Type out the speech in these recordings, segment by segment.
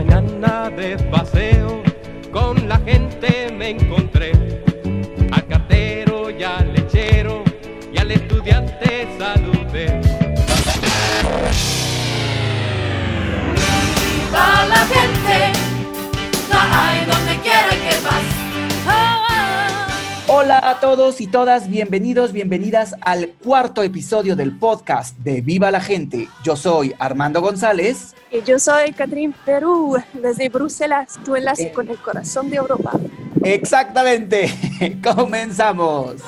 mañana de paseo con la gente me encontré al cartero y al lechero y al estudiante saludé. Hola a todos y todas, bienvenidos, bienvenidas al cuarto episodio del podcast de Viva la Gente. Yo soy Armando González. Y yo soy Catherine Perú, desde Bruselas, tu enlace Eh. con el corazón de Europa. Exactamente, comenzamos.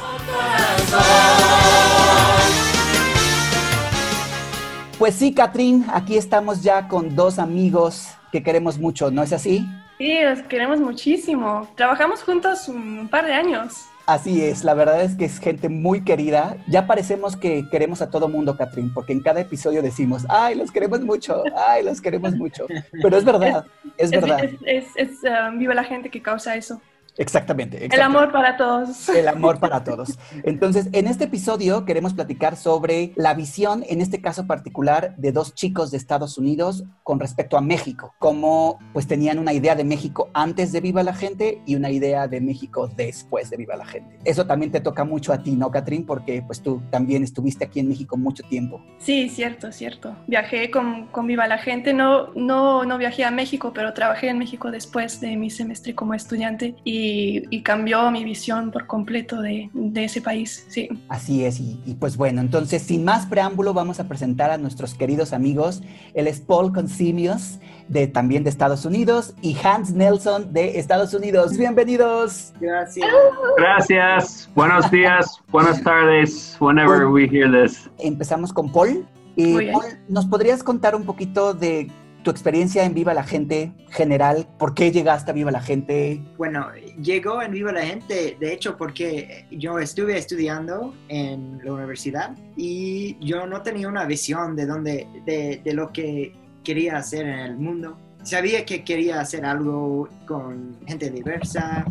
Pues sí, Catrín, aquí estamos ya con dos amigos que queremos mucho, ¿no es así? Sí, los queremos muchísimo. Trabajamos juntos un par de años. Así es, la verdad es que es gente muy querida. Ya parecemos que queremos a todo mundo, Catrín, porque en cada episodio decimos, ay, los queremos mucho, ay, los queremos mucho. Pero es verdad, es verdad. Es, es- es, um, viva la gente que causa eso. Exactamente, El exactamente. amor para todos. El amor para todos. Entonces, en este episodio queremos platicar sobre la visión, en este caso particular, de dos chicos de Estados Unidos con respecto a México. Cómo pues tenían una idea de México antes de Viva la Gente y una idea de México después de Viva la Gente. Eso también te toca mucho a ti, ¿no, Catrín? Porque pues tú también estuviste aquí en México mucho tiempo. Sí, cierto, cierto. Viajé con, con Viva la Gente. No, no, no viajé a México, pero trabajé en México después de mi semestre como estudiante y, y cambió mi visión por completo de, de ese país. Sí. Así es, y, y pues bueno, entonces sin más preámbulo vamos a presentar a nuestros queridos amigos. Él es Paul Consimios, de, también de Estados Unidos, y Hans Nelson de Estados Unidos. Bienvenidos. Gracias. Gracias. Buenos días. Buenas tardes. Whenever we hear this. Empezamos con Paul. Eh. Paul, ¿nos podrías contar un poquito de tu experiencia en Viva la Gente general? ¿Por qué llegaste a Viva la Gente? Bueno, llegó en Viva la Gente, de hecho, porque yo estuve estudiando en la universidad y yo no tenía una visión de, dónde, de, de lo que quería hacer en el mundo. Sabía que quería hacer algo con gente diversa,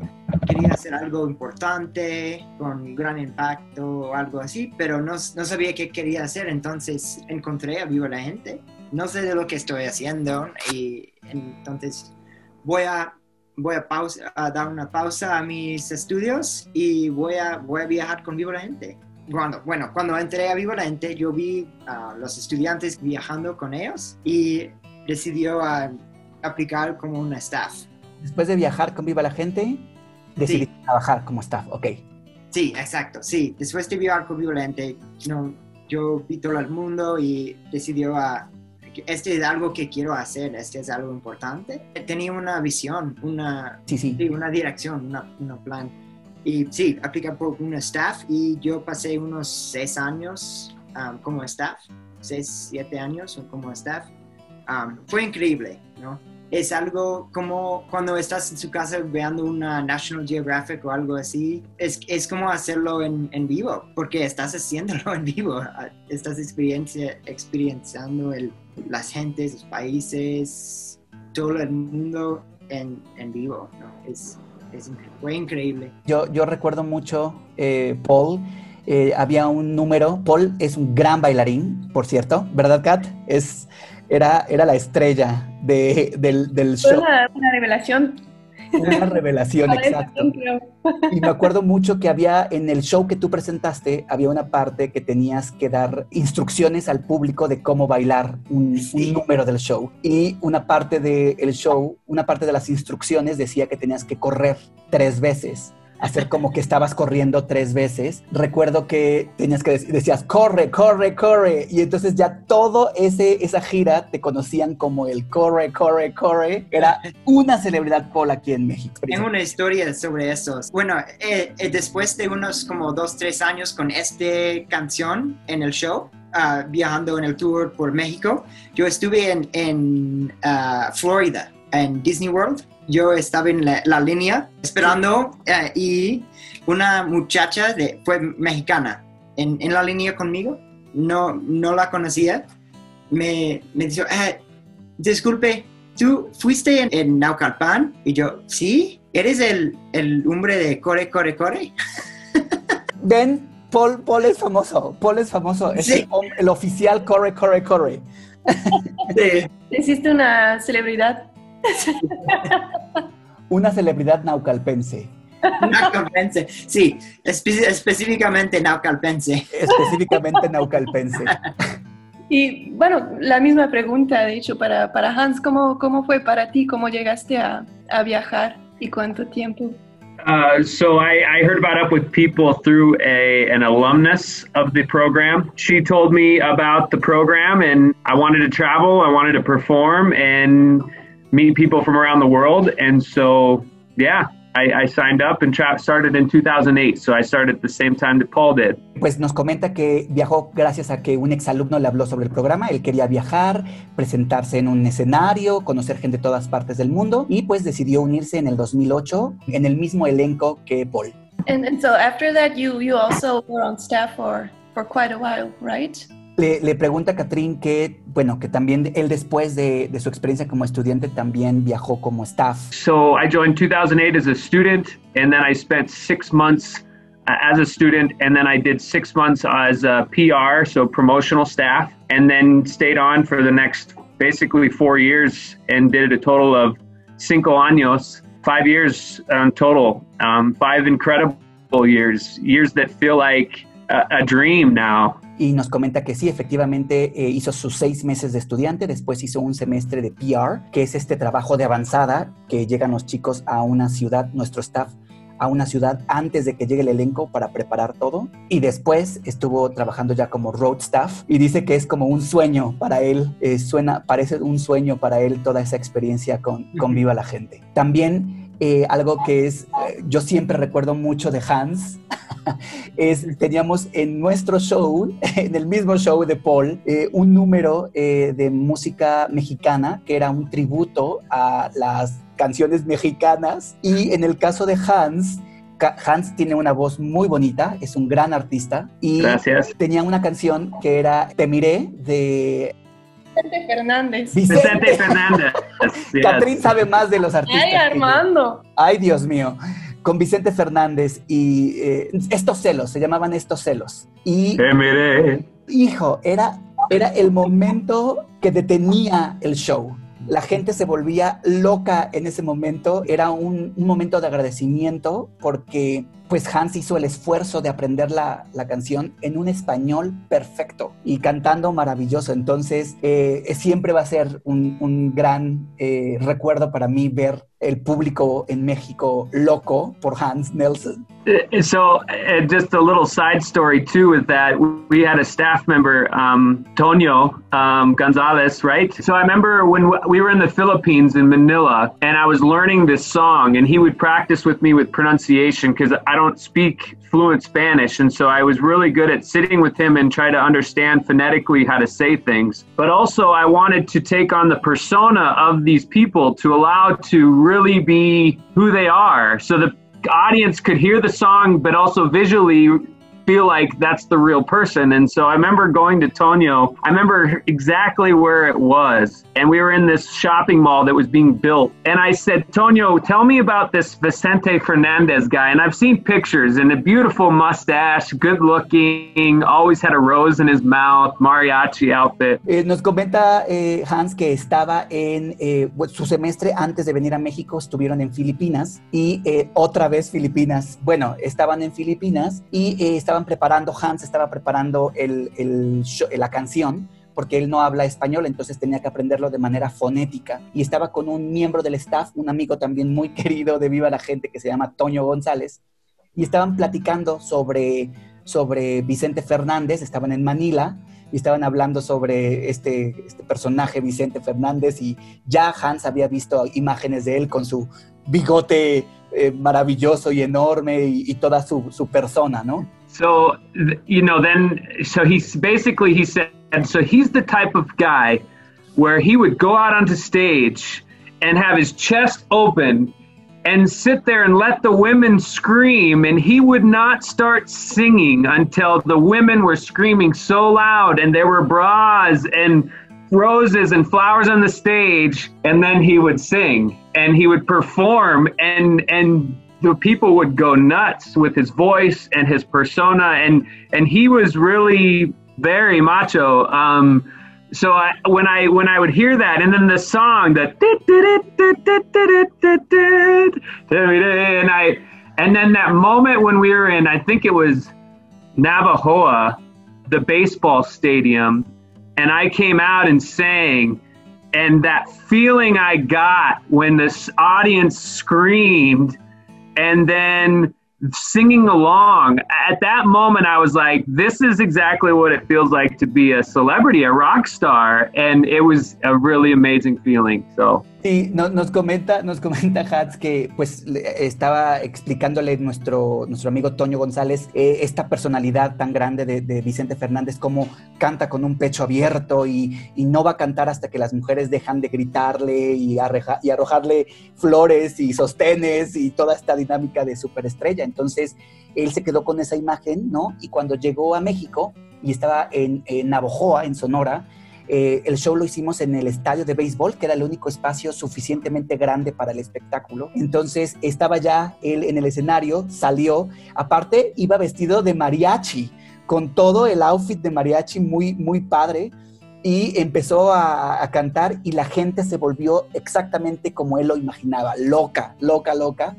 quería hacer algo importante, con gran impacto o algo así, pero no, no sabía qué quería hacer, entonces encontré a Viva la Gente. No sé de lo que estoy haciendo y entonces voy a voy a, pausa, a dar una pausa a mis estudios y voy a, voy a viajar con Viva la Gente. Cuando, bueno, cuando entré a Viva la Gente, yo vi a los estudiantes viajando con ellos y decidió a aplicar como un staff. Después de viajar con Viva la Gente, decidiste trabajar como staff. Ok. Sí, exacto, sí. Después de viajar con Viva la Gente, no, yo vi todo el mundo y decidió a que este es algo que quiero hacer, este es algo importante. Tenía una visión, una, Sí, sí. Una dirección, una, un plan. Y sí, aplica por un staff y yo pasé unos seis años um, como staff, seis, siete años como staff. Um, fue increíble, ¿no? Es algo como cuando estás en su casa viendo una National Geographic o algo así, es, es como hacerlo en, en vivo, porque estás haciéndolo en vivo, estás experiencia, experienciando el, las gentes, los países, todo el mundo en, en vivo. Es, fue increíble. Yo, yo recuerdo mucho, eh, Paul, eh, había un número, Paul es un gran bailarín, por cierto, ¿verdad, Kat? Es, era, era la estrella de- del, del show, una, una revelación. una revelación, exacto. Y me acuerdo mucho que había en el show que tú presentaste, había una parte que tenías que dar instrucciones al público de cómo bailar un, Sí. un número del show. Y una parte del show, una parte de las instrucciones decía que tenías que correr tres veces. Hacer como que estabas corriendo tres veces. Recuerdo que tenías que dec- decías corre, corre, corre. Y entonces ya todo ese esa gira te conocían como el corre, corre, corre. Era una celebridad Paul aquí en México. Tengo una historia sobre eso. Bueno, eh, eh, después de unos como dos, tres años con esta canción en el show, ah, viajando en el tour por México, yo estuve en, en ah, Florida, en Disney World. Yo estaba en la, la línea esperando eh, y una muchacha de, fue mexicana en, en la línea conmigo. No, no la conocía. Me, me dijo, "Ah, disculpe, ¿tú fuiste en, en Naucalpan? Y yo, sí, ¿eres el, el hombre de Core, Core, Core? Ven, Paul, Paul es famoso. Paul es famoso. Es Sí. el, el oficial corre, corre, corre. Sí. Hiciste una celebridad. Una celebridad naucalpense. Naucalpense, sí, espe- específicamente naucalpense. Específicamente naucalpense. Y bueno, la misma pregunta, de hecho, para, para Hans, ¿cómo, ¿cómo fue para ti? ¿Cómo llegaste a, a viajar y cuánto tiempo? Uh, so I, I heard about Up with People through a an alumnus of the program. She told me about the program, and I wanted to travel. I wanted to perform and meet people from around the world. And so, yeah, I, I signed up and tra- started in 2008. So I started at the same time that Paul did. Pues nos comenta que viajó gracias a que un exalumno le habló sobre el programa. Él quería viajar, presentarse en un escenario, conocer gente de todas partes del mundo y pues decidió unirse en el 2008 en el mismo elenco que Paul. And, and so after that, you, you also were on staff for, for quite a while, right? Le, le pregunta a Catrín que, bueno, que también él después de, de su experiencia como estudiante también viajó como staff. So I joined 2008 as a student, and then I spent six months uh, as a student, and then I did six months as a PR, so promotional staff, and then stayed on for the next basically four years and did a total of cinco años, five years um, total, um, five incredible years, years that feel like a, a dream now. Y nos comenta que sí, efectivamente eh, hizo sus seis meses de estudiante, después hizo un semestre de PR, que es este trabajo de avanzada que llegan los chicos a una ciudad, nuestro staff, a una ciudad antes de que llegue el elenco para preparar todo. Y después estuvo trabajando ya como road staff y dice que es como un sueño para él, eh, suena, parece un sueño para él toda esa experiencia con, con Viva la Gente. También eh, algo que es, eh, yo siempre recuerdo mucho de Hans, es, teníamos en nuestro show, en el mismo show de Paul, eh, un número eh, de música mexicana que era un tributo a las canciones mexicanas y en el caso de Hans, Hans tiene una voz muy bonita, es un gran artista y Gracias. tenía una canción que era Te miré de Vicente Fernández. Vicente Vicente. Fernández. Catrín sabe más de los artistas. Ay. Armando. Ay, Dios mío. Con Vicente Fernández y eh, Estos celos, se llamaban Estos celos. Y, Te miré. hijo, era, era el momento que detenía el show. La gente se volvía loca en ese momento. Era un, un momento de agradecimiento porque pues Hans hizo el esfuerzo de aprender la, la canción en un español perfecto y cantando maravilloso. Entonces, eh, siempre va a ser un, un gran eh, recuerdo para mí ver el público en México loco por Hans Nelson. Uh, So, uh, just a little side story too with that we had a staff member, um, Tonio um, Gonzalez, right? So I remember when we were in the Philippines in Manila, and I was learning this song, and he would practice with me with pronunciation because I don't speak fluent Spanish, and so I was really good at sitting with him and try to understand phonetically how to say things. But also, I wanted to take on the persona of these people to allow to really be who they are, so the audience could hear the song but also visually feel like that's the real person. And so i remember going to tonio i remember exactly where it was. And we were in this shopping mall that was being built. And i said tonio tell me about this vicente fernandez guy. And i've seen pictures and a beautiful mustache good looking always had a rose in his mouth mariachi outfit. Eh, nos comenta eh, Hans que estaba en eh, su semestre antes de venir a México, estuvieron en Filipinas y eh, otra vez Filipinas. Bueno, estaban en Filipinas y eh, estaban preparando, Hans estaba preparando la canción porque él no habla español, entonces tenía que aprenderlo de manera fonética. Y estaba con un miembro del staff, un amigo también muy querido de Viva la Gente que se llama Toño González, y estaban platicando sobre, sobre Vicente Fernández, estaban en Manila y estaban hablando sobre este, este personaje Vicente Fernández y ya Hans había visto imágenes de él con su bigote eh, maravilloso y enorme y, y toda su, su persona, ¿no? So, you know, then, so he's basically, he said, so he's the type of guy where he would go out onto stage and have his chest open and sit there and let the women scream, and he would not start singing until the women were screaming so loud and there were bras and roses and flowers on the stage and then he would sing and he would perform and and the people would go nuts with his voice and his persona and and he was really very macho um so I, when I when I would hear that, and then the song, the and I, and then that moment when we were in, I think it was Navajoa, the baseball stadium, and I came out and sang, and that feeling I got when this audience screamed, and then singing along. At that moment i was like this is exactly what it feels like to be a celebrity a rock star. And it was a really amazing feeling. So Sí, no, nos comenta, nos comenta Hats que pues estaba explicándole nuestro, nuestro amigo Toño González eh, esta personalidad tan grande de, Vicente Fernández, cómo canta con un pecho abierto y, no va a cantar hasta que las mujeres dejan de gritarle y, y arrojarle flores y sostenes y toda esta dinámica de superestrella. Entonces, él se quedó con esa imagen, ¿no? Y cuando llegó a México y estaba en, en Navojoa, en Sonora, eh, el show lo hicimos en el estadio de béisbol, que era el único espacio suficientemente grande para el espectáculo. Entonces estaba ya él en el escenario, salió, aparte iba vestido de mariachi, con todo el outfit de mariachi muy, muy padre y empezó a, a, cantar y la gente se volvió exactamente como él lo imaginaba, loca, loca, loca.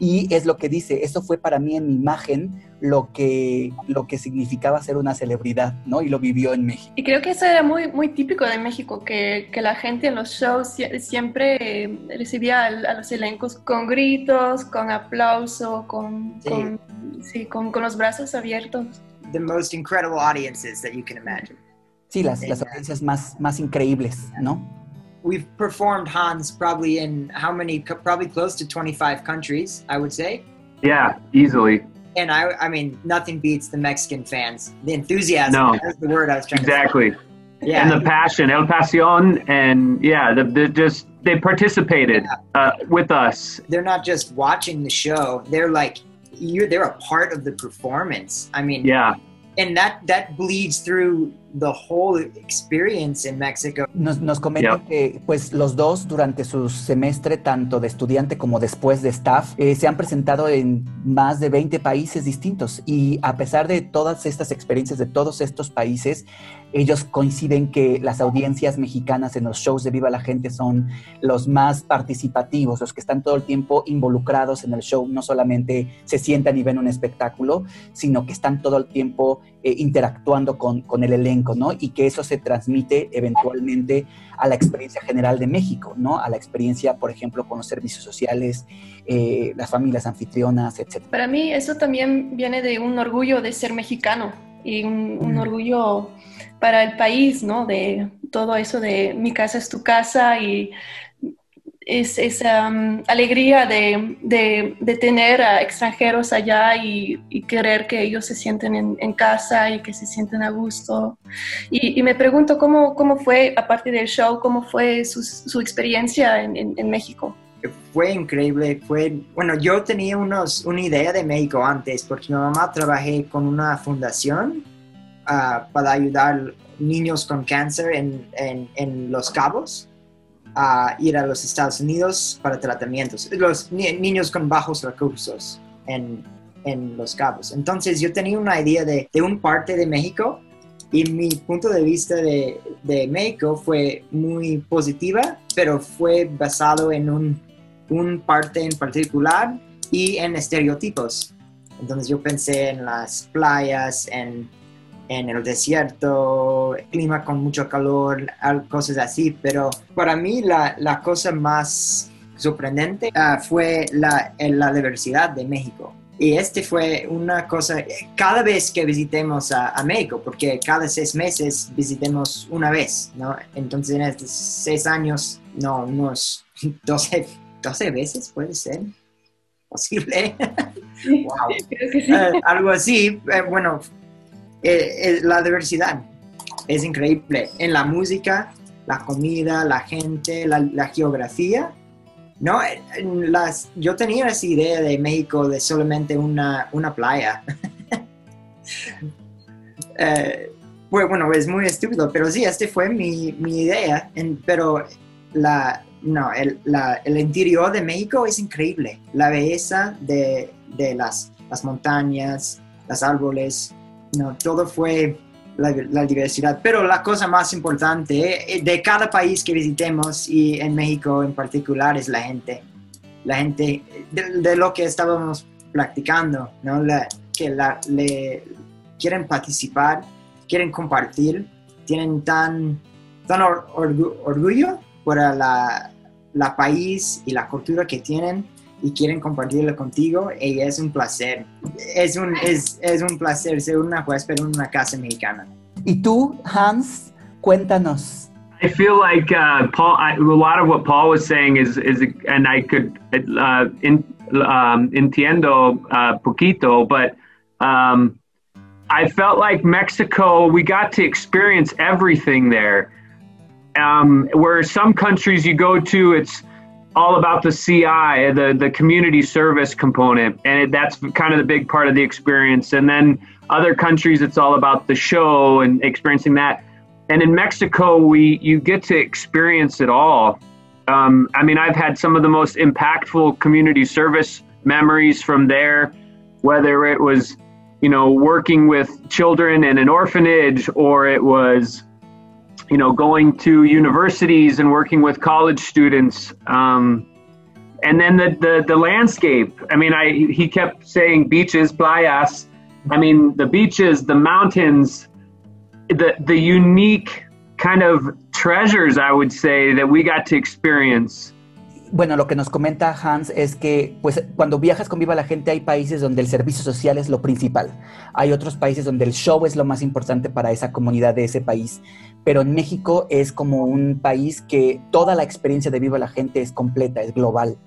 Y es lo que dice, eso fue para mí en mi imagen lo que, lo que significaba ser una celebridad, ¿no? Y lo vivió en México. Y creo que eso era muy, muy típico de México, que, que la gente en los shows siempre eh, recibía a, a, los elencos con gritos, con aplauso, con, sí. Con, sí, con, con, los brazos abiertos. The most incredible audiences that you can imagine. Sí, las, las audiencias más, más increíbles, ¿no? We've performed Hans probably in how many? Probably close to 25 countries, I would say. Yeah, easily. And I, I mean, nothing beats the Mexican fans. The enthusiasm. No, that's the word I was trying exactly. to say. Yeah. And the passion, el pasión, and yeah, the, the just they participated yeah. uh, with us. They're not just watching the show; they're like you. They're a part of the performance. I mean, yeah. And that that bleeds through the whole experience in Mexico. Nos, nos comentan yeah. que pues los dos durante su semestre, tanto de estudiante como después de staff, eh, se han presentado en más de 20 países distintos y a pesar de todas estas experiencias de todos estos países, ellos coinciden que las audiencias mexicanas en los shows de Viva la Gente son los más participativos, los que están todo el tiempo involucrados en el show, no solamente se sientan y ven un espectáculo, sino que están todo el tiempo eh, interactuando con, con el elenco, ¿no? Y que eso se transmite eventualmente a la experiencia general de México, ¿no? A la experiencia, por ejemplo, con los servicios sociales, eh, las familias anfitrionas, etc. Para mí eso también viene de un orgullo de ser mexicano y un, un orgullo para el país, ¿no? De todo eso de mi casa es tu casa y es esa um, alegría de, de, tener a extranjeros allá y, querer que ellos se sienten en, casa y que se sienten a gusto. Y, me pregunto cómo, cómo fue, aparte del show, cómo fue su, experiencia en, México. Fue increíble, fue, bueno, yo tenía unos, una idea de México antes porque mi mamá trabajé con una fundación uh, para ayudar niños con cáncer en, en Los Cabos a ir a los Estados Unidos para tratamientos. Los ni niños con bajos recursos en, en, Los Cabos. Entonces yo tenía una idea de, de un parte de México y mi punto de vista de, de, México fue muy positiva, pero fue basado en un, un parte en particular y en estereotipos. Entonces yo pensé en las playas, en en el desierto, clima con mucho calor, cosas así, pero para mí la, la cosa más sorprendente uh, fue la, la diversidad de México. Y este fue una cosa, cada vez que visitemos a, a, México, porque cada seis meses visitemos una vez, ¿no? Entonces en estos seis años, no, unos 12, 12 veces puede ser posible. wow. Sí. Uh, algo así, uh, bueno, eh, la diversidad es increíble en la música, la comida, la gente, la, geografía. No, las, yo tenía esa idea de México de solamente una, una playa. eh, pues, bueno, es muy estúpido, pero sí, este fue mi, mi idea. Pero la, no, el, el, interior de México es increíble. La belleza de, de las, las montañas, los árboles, no, todo fue la, diversidad. Pero la cosa más importante eh, de cada país que visitemos y en México en particular es la gente. La gente, de, lo que estábamos practicando, ¿no? Que le, quieren participar, quieren compartir, tienen tan, tan or- orgu- orgullo por la, la país y la cultura que tienen y quieren compartirlo contigo y es un placer. Es un, es, es un placer ser una huésped en una casa mexicana. Y tú, Hans, cuéntanos. I feel like uh, Paul. I, a lot of what Paul was saying is is, and I could uh, in, um, entiendo uh, poquito, but um, I felt like Mexico. We got to experience everything there. Um, where some countries you go to, it's all about the CI, the the community service component, and it, that's kind of the big part of the experience. And then other countries, it's all about the show and experiencing that and in Mexico, we you get to experience it all. Um, I mean, I've had some of the most impactful community service memories from there, whether it was, you know, working with children in an orphanage or it was, you know, going to universities and working with college students. Um, and then the, the the landscape. I mean, I he kept saying beaches, playas. I mean, the beaches, the mountains, the the unique kind of treasures I would say that we got to experience. Bueno, lo que nos comenta Hans es que, pues, cuando viajas con Viva la Gente hay países donde el servicio social es lo principal. Hay otros países donde el show es lo más importante para esa comunidad de ese país. Pero en México es como un país que toda la experiencia de Viva la Gente es completa, es global.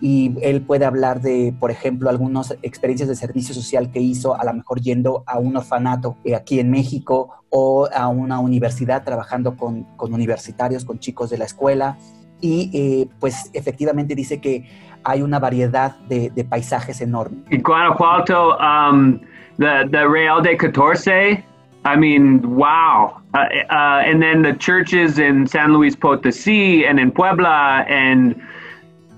Y él puede hablar de, por ejemplo, algunas experiencias de servicio social que hizo, a lo mejor yendo a un orfanato eh, aquí en México o a una universidad trabajando con, con universitarios, con chicos de la escuela y eh, pues efectivamente dice que hay una variedad de, de paisajes enormes. In Guanajuato, um, the the Real de Catorce. I mean, wow! Uh, uh, and then the churches in San Luis Potosí and in Puebla and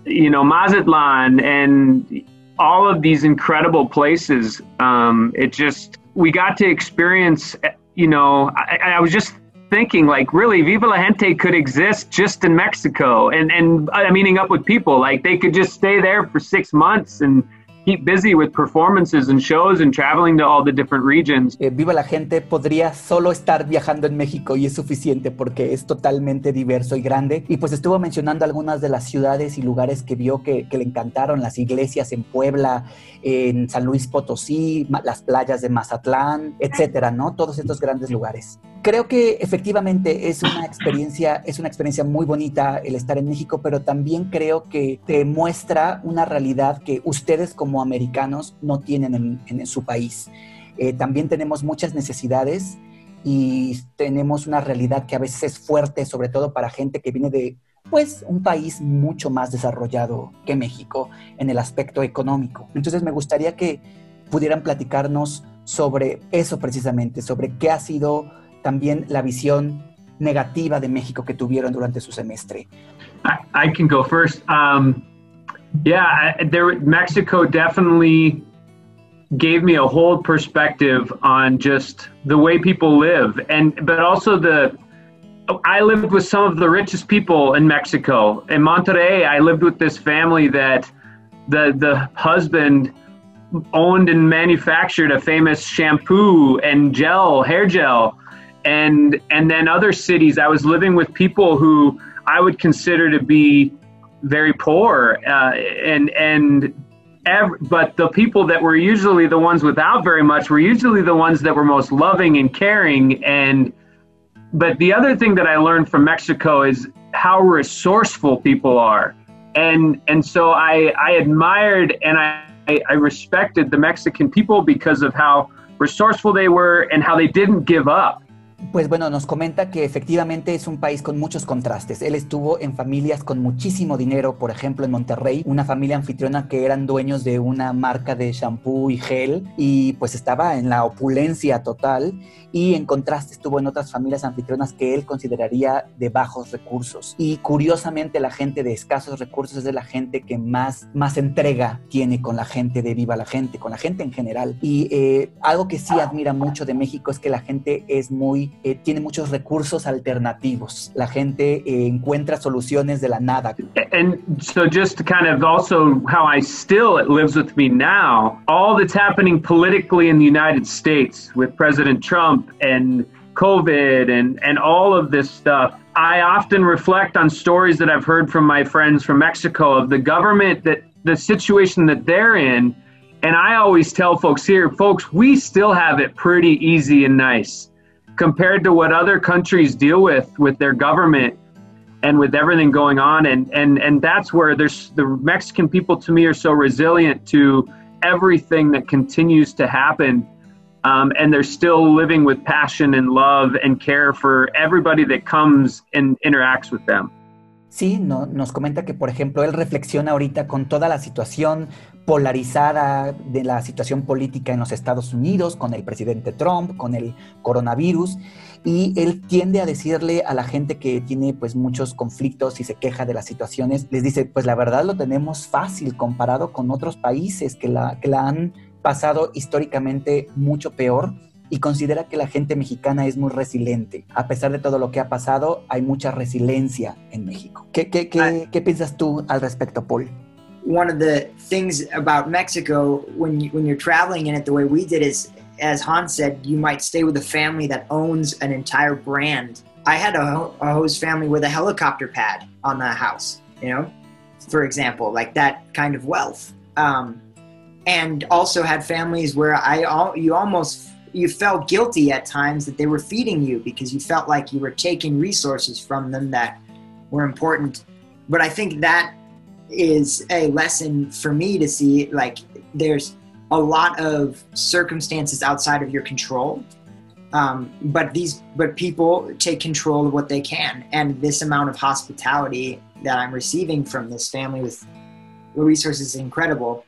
you know Mazatlan and all of these incredible places. Um, it just we got to experience. You know, I, I was just thinking like really Viva la Gente could exist just in Mexico and and uh, meeting up with people like they could just stay there for 6 months and keep busy with performances and shows and traveling to all the different regions. Eh, Viva la Gente podría solo estar viajando en México y es suficiente porque es totalmente diverso y grande. Y pues estuvo mencionando algunas de las ciudades y lugares que vio que, que le encantaron, las iglesias en Puebla, en San Luis Potosí, las playas de Mazatlán, etcétera, ¿no? Todos estos grandes lugares. Creo que efectivamente es una experiencia, es una experiencia muy bonita el estar en México, pero también creo que te muestra una realidad que ustedes como americanos no tienen en, su país. Eh, también tenemos muchas necesidades y tenemos una realidad que a veces es fuerte, sobre todo para gente que viene de pues un país mucho más desarrollado que México en el aspecto económico. Entonces me gustaría que pudieran platicarnos sobre eso precisamente, sobre qué ha sido también la visión negativa de México que tuvieron durante su semestre. I, I can go first. Um, yeah, there Mexico definitely gave me a whole perspective on just the way people live and but also the I lived with some of the richest people in Mexico. In Monterrey, I lived with this family that the the husband owned and manufactured a famous shampoo and gel, hair gel. And and then other cities, I was living with people who I would consider to be very poor, uh, and and ev- but the people that were usually the ones without very much were usually the ones that were most loving and caring. And but the other thing that I learned from Mexico is how resourceful people are, and and so I I admired and I I respected the Mexican people because of how resourceful they were and how they didn't give up Pues bueno, nos comenta que efectivamente es un país con muchos contrastes. Él estuvo en familias con muchísimo dinero, por ejemplo en Monterrey, una familia anfitriona que eran dueños de una marca de shampoo y gel y pues estaba en la opulencia total y en contraste estuvo en otras familias anfitrionas que él consideraría de bajos recursos. Y curiosamente la gente de escasos recursos es de la gente que más, más entrega tiene con la gente de Viva la Gente, con la gente en general. Y eh, algo que sí admira mucho de México es que la gente es muy, eh, tiene muchos recursos alternativos. La gente eh, encuentra soluciones de la nada. And so just to kind of also how I still, it lives with me now, all that's happening politically in the United States with President Trump and COVID and, and all of this stuff, I often reflect on stories that I've heard from my friends from Mexico of the government that the situation that they're in. And I always tell folks here, folks, we still have it pretty easy and nice compared to what other countries deal with with their government and with everything going on and and and that's where there's the Mexican people to me are so resilient to everything that continues to happen um, and they're still living with passion and love and care for everybody that comes and interacts with them. Sí, no, nos comenta que, por ejemplo, él reflexiona ahorita con toda la situación polarizada de la situación política en los Estados Unidos, con el presidente Trump, con el coronavirus, y él tiende a decirle a la gente que tiene pues muchos conflictos y se queja de las situaciones, les dice, pues la verdad lo tenemos fácil comparado con otros países que la, que la han pasado históricamente mucho peor y considera que la gente mexicana es muy resiliente. A pesar de todo lo que ha pasado, hay mucha resiliencia en México. ¿Qué, qué, qué, qué piensas tú al respecto, Paul? One of the things about Mexico when you, when you're traveling in it the way we did is, as Hans said, you might stay with a family that owns an entire brand. I had a, a host family with a helicopter pad on the house, you know, for example, like that kind of wealth. Um, and also had families where I you almost you felt guilty at times that they were feeding you because you felt like you were taking resources from them that were important. But I think that is a lesson for me to see like there's a lot of circumstances outside of your control. Um, but these but people take control of what they can and this amount of hospitality that i'm receiving from this family with the resources is incredible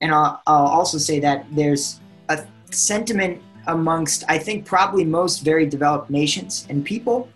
and I'll, I'll also say that there's a sentiment amongst, I think, probably most very developed nations and people,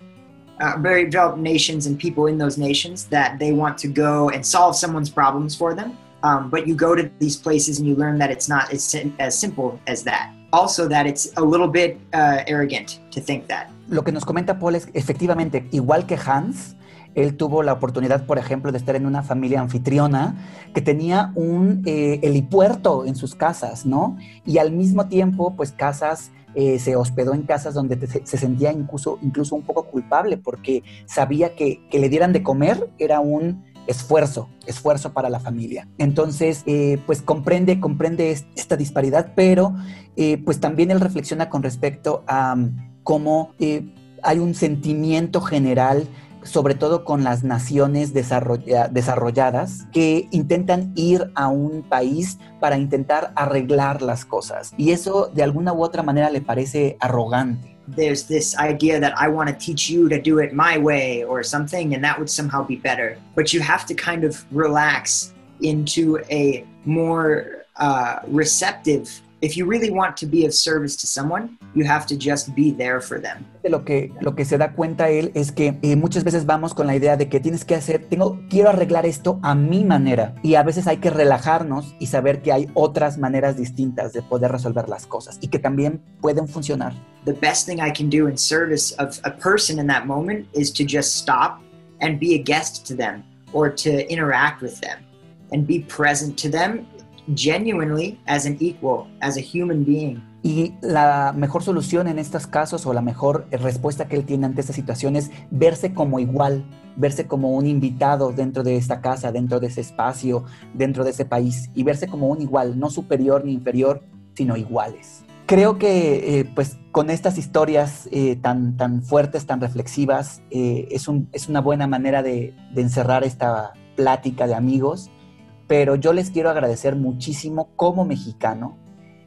uh, very developed nations and people in those nations that they want to go and solve someone's problems for them. Um, but you go to these places and you learn that it's not as, as simple as that. Also, that it's a little bit uh, arrogant to think that. Lo que nos comenta Paul es efectivamente, igual que Hans, Él tuvo la oportunidad, por ejemplo, de estar en una familia anfitriona que tenía un eh, helipuerto en sus casas, ¿no? Y al mismo tiempo, pues casas eh, se hospedó en casas donde se, sentía incluso, incluso un poco culpable porque sabía que, que, le dieran de comer era un esfuerzo, esfuerzo para la familia. Entonces, eh, pues comprende, comprende esta disparidad, pero pues también él reflexiona con respecto a um, cómo hay un sentimiento general sobre todo con las naciones desarrolladas que intentan ir a un país para intentar arreglar las cosas. Y eso de alguna u otra manera le parece arrogante. There's this idea that I want to teach you to do it my way or something, and that would somehow be better. But you have to kind of relax into a more uh, receptive if you really want to be of service to someone, you have to just be there for them. Lo que, lo que se da cuenta él es que eh, muchas veces vamos con la idea de que tienes que hacer, tengo, quiero arreglar esto a mi manera. Y a veces hay que relajarnos y saber que hay otras maneras distintas de poder resolver las cosas y que también pueden funcionar. The best thing I can do in service of a person in that moment is to just stop and be a guest to them or to interact with them and be present to them genuinely as an equal, as a human being. Y la mejor solución en estos casos o la mejor respuesta que él tiene ante esta situación es verse como igual, verse como un invitado dentro de esta casa, dentro de ese espacio, dentro de ese país y verse como un igual, no superior ni inferior, sino iguales. Creo que eh, pues con estas historias eh, tan, tan fuertes, tan reflexivas, eh, es, un, es, una buena manera de, de encerrar esta plática de amigos pero yo les quiero agradecer muchísimo como mexicano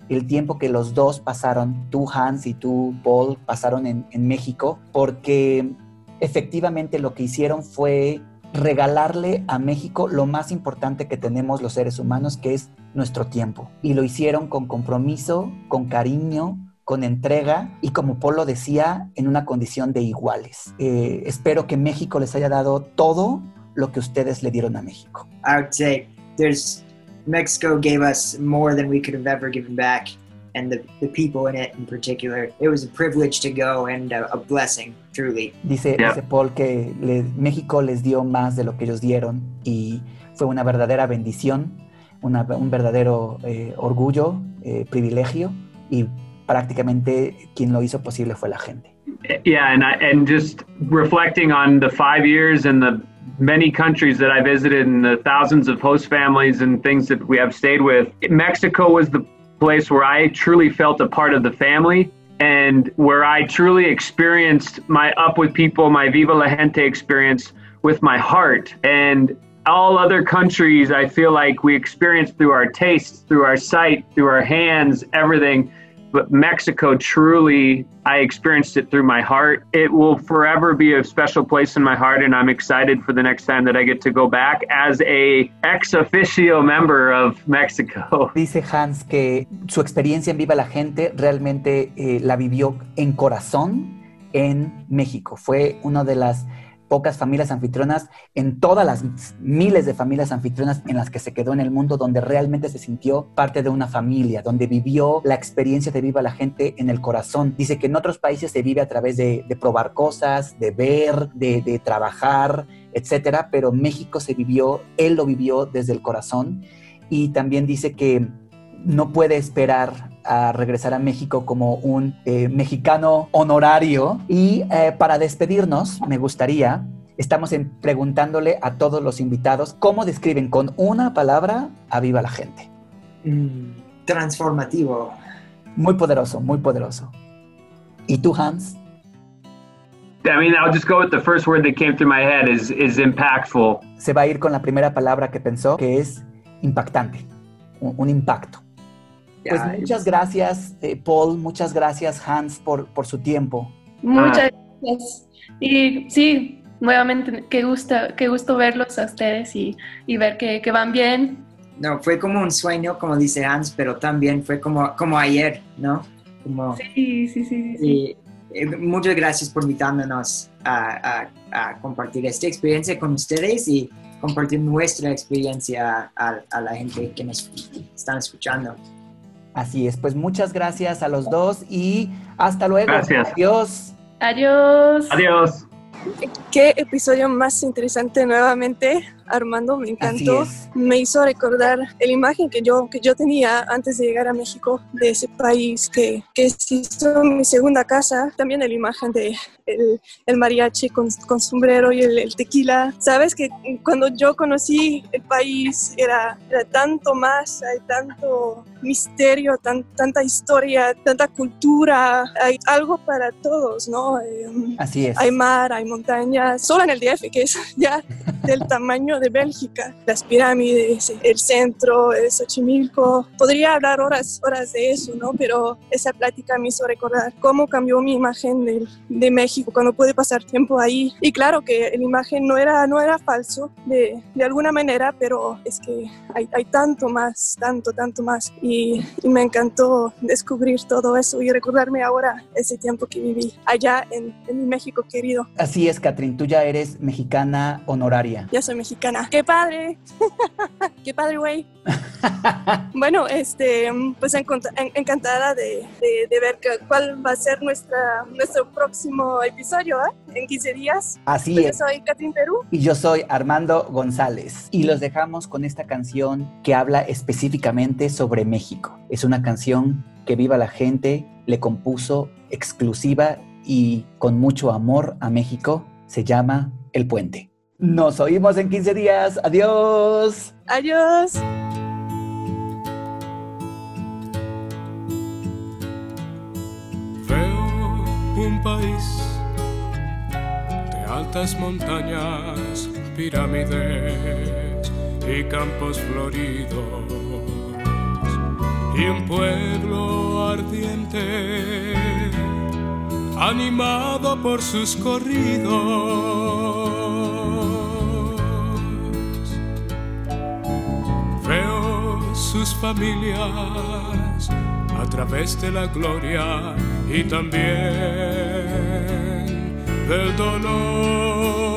el tiempo que los dos pasaron, tú Hans y tú Paul, pasaron en, en México, porque efectivamente lo que hicieron fue regalarle a México lo más importante que tenemos los seres humanos, que es nuestro tiempo. Y lo hicieron con compromiso, con cariño, con entrega y como Polo decía, en una condición de iguales. Eh, espero que México les haya dado todo lo que ustedes le dieron a México. Say there's Mexico gave us more than we could have ever given back, and the, the people in it in particular. It was a privilege to go and a, a blessing, truly. Dice, Yeah. dice Paul que le- México les dio más de lo que ellos dieron y fue una verdadera bendición, una- un verdadero eh, orgullo, eh, privilegio y prácticamente quien lo hizo posible fue la gente. Yeah, and I, and just reflecting on the five years and the many countries that I visited and the thousands of host families and things that we have stayed with, Mexico was the place where I truly felt a part of the family and where I truly experienced my up with people, my Viva la Gente experience with my heart. And all other countries, I feel like we experience through our tastes, through our sight, through our hands, everything but Mexico truly I experienced it through my heart. It will forever be a special place in my heart and I'm excited for the next time that I get to go back as a ex officio member of Mexico. Dice Hans que su experiencia en Viva la Gente realmente eh, la vivió en corazón en México. Fue una de las pocas familias anfitrionas en todas las miles de familias anfitrionas en las que se quedó en el mundo, donde realmente se sintió parte de una familia, donde vivió la experiencia de Viva la Gente en el corazón. Dice que en otros países se vive a través de, probar cosas, de ver, de, de trabajar, etcétera, pero México se vivió, él lo vivió desde el corazón y también dice que no puede esperar a regresar a México como un eh, mexicano honorario. Y eh, para despedirnos, me gustaría, estamos en- preguntándole a todos los invitados cómo describen con una palabra a Viva la Gente. Mm, transformativo. Muy poderoso, muy poderoso. ¿Y tú, Hans? I mean, I'll just go with the first word that came through my head is is impactful. Se va a ir con la primera palabra que pensó, que es impactante, un, un impacto. Pues muchas gracias, eh, Paul, muchas gracias, Hans, por, por su tiempo. Muchas gracias. Y sí, nuevamente, qué gusto, qué gusto verlos a ustedes y, y ver que, que van bien. No, fue como un sueño, como dice Hans, pero también fue como, como ayer, ¿no? Como, Sí, sí, sí, sí. sí. y, eh, muchas gracias por invitándonos a, a- a compartir esta experiencia con ustedes y compartir nuestra experiencia a, a la gente que nos están escuchando. Así es, pues muchas gracias a los dos y hasta luego. Gracias. Adiós. Adiós. Adios. Qué episodio más interesante nuevamente, Armando, me encantó. Me hizo recordar la imagen que yo, que yo tenía antes de llegar a México, de ese país que, que hizo mi segunda casa. También la imagen de el, el mariachi con, con sombrero y el, el tequila. Sabes que cuando yo conocí el país era, era tanto más, hay tanto misterio, tan, tanta historia, tanta cultura, hay algo para todos, ¿no? Em, Así es. hay mar, hay montañas, solo en el DF, que es ya del tamaño de Bélgica. Las pirámides, el centro, el Xochimilco. Podría hablar horas, horas de eso, ¿no? Pero esa plática me hizo recordar cómo cambió mi imagen de, de México cuando pude pasar tiempo ahí. Y claro que la imagen no era, no era falso de, de alguna manera, pero es que hay, hay tanto más, tanto, tanto más. Y, y me encantó descubrir todo eso y recordarme ahora ese tiempo que viví allá en, en mi México querido. Así es, Catrín, tú ya eres mexicana honoraria. Ya soy mexicana. ¡Qué padre! ¡Qué padre, güey! Bueno, este, pues encantada de, de- de ver cuál va a ser nuestra, nuestro próximo episodio, ¿eh? En 15 días. Así Pues yo es. soy Catrín Perú. Y yo soy Armando González. Y los dejamos con esta canción que habla específicamente sobre México. Es una canción que Viva la Gente le compuso exclusiva y con mucho amor a México. Se llama El Puente. Nos oímos en 15 días. Adiós. Adiós. Veo un país de altas montañas, pirámides y campos floridos. y un pueblo ardiente, animado por sus corridos. Sus familias a través de la gloria y también del dolor.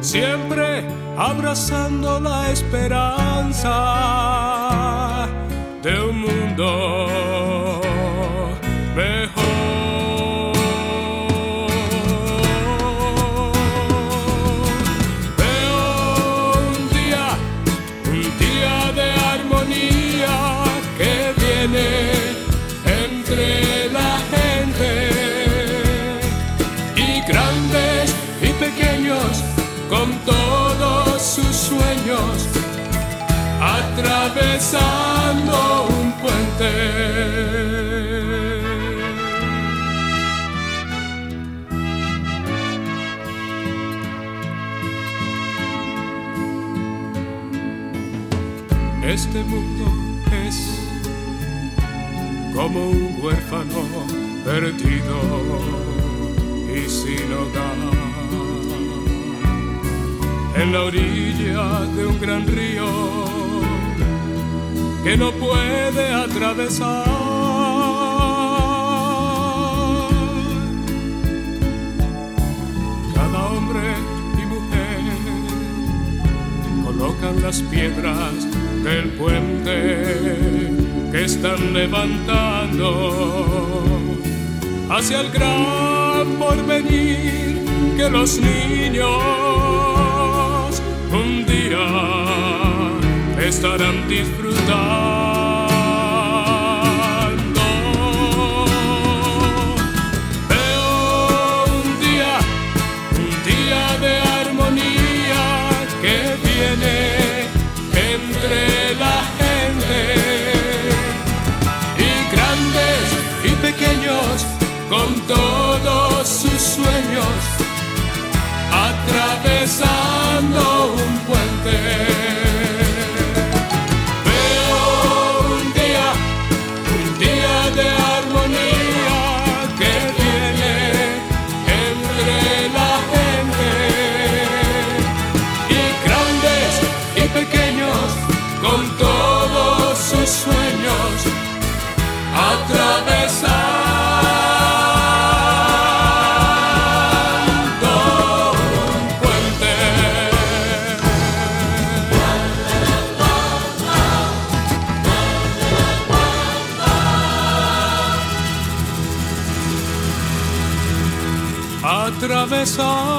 Siempre abrazando la esperanza de un mundo atravesando un puente. Este mundo es como un huérfano perdido y sin hogar en la orilla de un gran río que no puede atravesar. Cada hombre y mujer colocan las piedras del puente que están levantando hacia el gran porvenir que los niños un día estarán disfrutando. Veo un día, un día de armonía que viene entre la gente y grandes y pequeños con todos sus sueños atravesando un puente. Atravesando